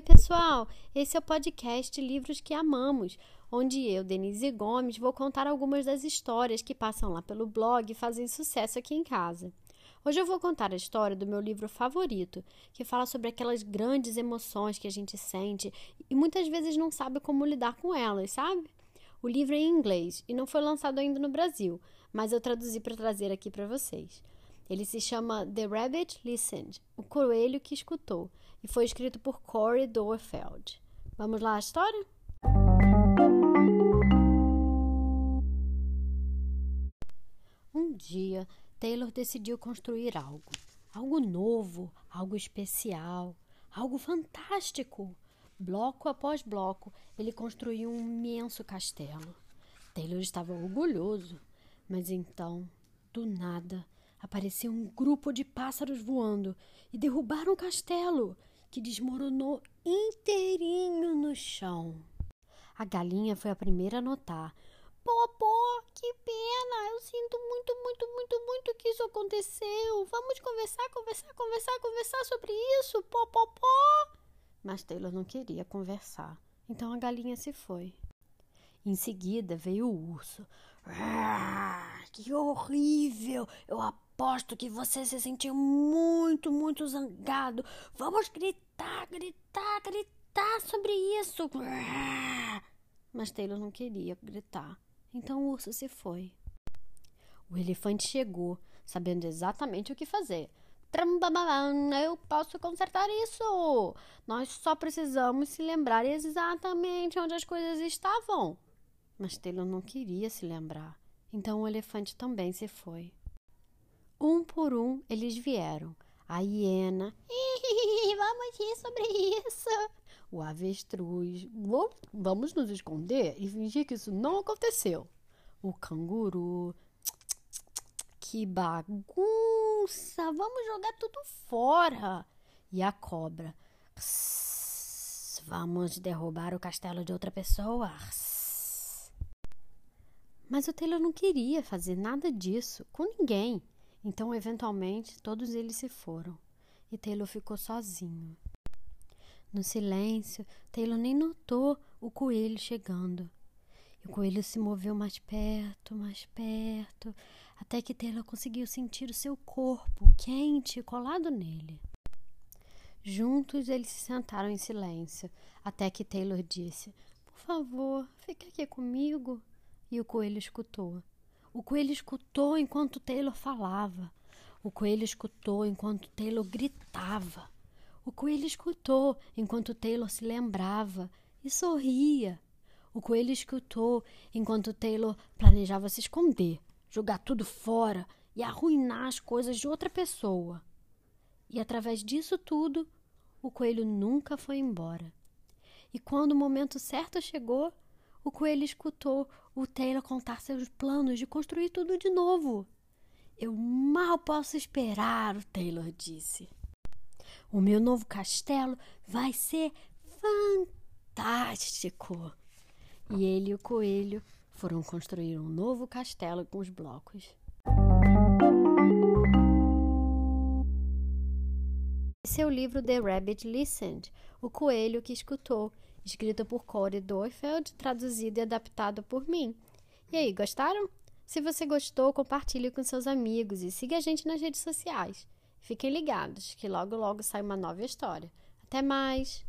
Oi, pessoal! Esse é o podcast Livros que Amamos, onde eu, Denise Gomes, vou contar algumas das histórias que passam lá pelo blog e fazem sucesso aqui em casa. Hoje eu vou contar a história do meu livro favorito, que fala sobre aquelas grandes emoções que a gente sente e muitas vezes não sabe como lidar com elas, sabe? O livro é em inglês e não foi lançado ainda no Brasil, mas eu traduzi para trazer aqui para vocês. Ele se chama The Rabbit Listened, o coelho que escutou, e foi escrito por Corey Dorfeld. Vamos lá a história? Um dia, Taylor decidiu construir algo. Algo novo, algo especial, algo fantástico. Bloco após bloco, ele construiu um imenso castelo. Taylor estava orgulhoso, mas então, do nada, apareceu um grupo de pássaros voando e derrubaram o castelo, que desmoronou inteirinho no chão. A galinha foi a primeira a notar. Popó, que pena! Eu sinto muito, muito, muito, muito que isso aconteceu. Vamos conversar, conversar, conversar, conversar sobre isso, popopó. Mas Taylor não queria conversar, então a galinha se foi. Em seguida veio o urso. Ah, que horrível! Eu aposto que você se sentiu muito, muito zangado. Vamos gritar, gritar, gritar sobre isso. Mas Taylor não queria gritar. Então o urso se foi. O elefante chegou, sabendo exatamente o que fazer. Eu posso consertar isso. Nós só precisamos se lembrar exatamente onde as coisas estavam. Mas Taylor não queria se lembrar. Então o elefante também se foi. Um por um eles vieram. A hiena. Vamos rir sobre isso. O avestruz. Vamos nos esconder e fingir que isso não aconteceu. O canguru. Que bagunça! Vamos jogar tudo fora. E a cobra. Vamos derrubar o castelo de outra pessoa. Mas o Taylor não queria fazer nada disso com ninguém. Então, eventualmente, todos eles se foram e Taylor ficou sozinho. No silêncio, Taylor nem notou o coelho chegando. E o coelho se moveu mais perto, mais perto, até que Taylor conseguiu sentir o seu corpo quente colado nele. Juntos eles se sentaram em silêncio, até que Taylor disse: Por favor, fique aqui comigo. E o coelho escutou. O coelho escutou enquanto Taylor falava. O coelho escutou enquanto Taylor gritava. O coelho escutou enquanto Taylor se lembrava e sorria. O coelho escutou enquanto Taylor planejava se esconder, jogar tudo fora e arruinar as coisas de outra pessoa. E através disso tudo, o coelho nunca foi embora. E quando o momento certo chegou, o coelho escutou o Taylor contar seus planos de construir tudo de novo. Eu mal posso esperar, o Taylor disse. O meu novo castelo vai ser fantástico. E ele e o coelho foram construir um novo castelo com os blocos. Esse é livro The Rabbit Listened, o coelho que escutou, escrito por Corey Doifeld, traduzido e adaptado por mim. E aí, gostaram? Se você gostou, compartilhe com seus amigos e siga a gente nas redes sociais. Fiquem ligados, que logo logo sai uma nova história. Até mais!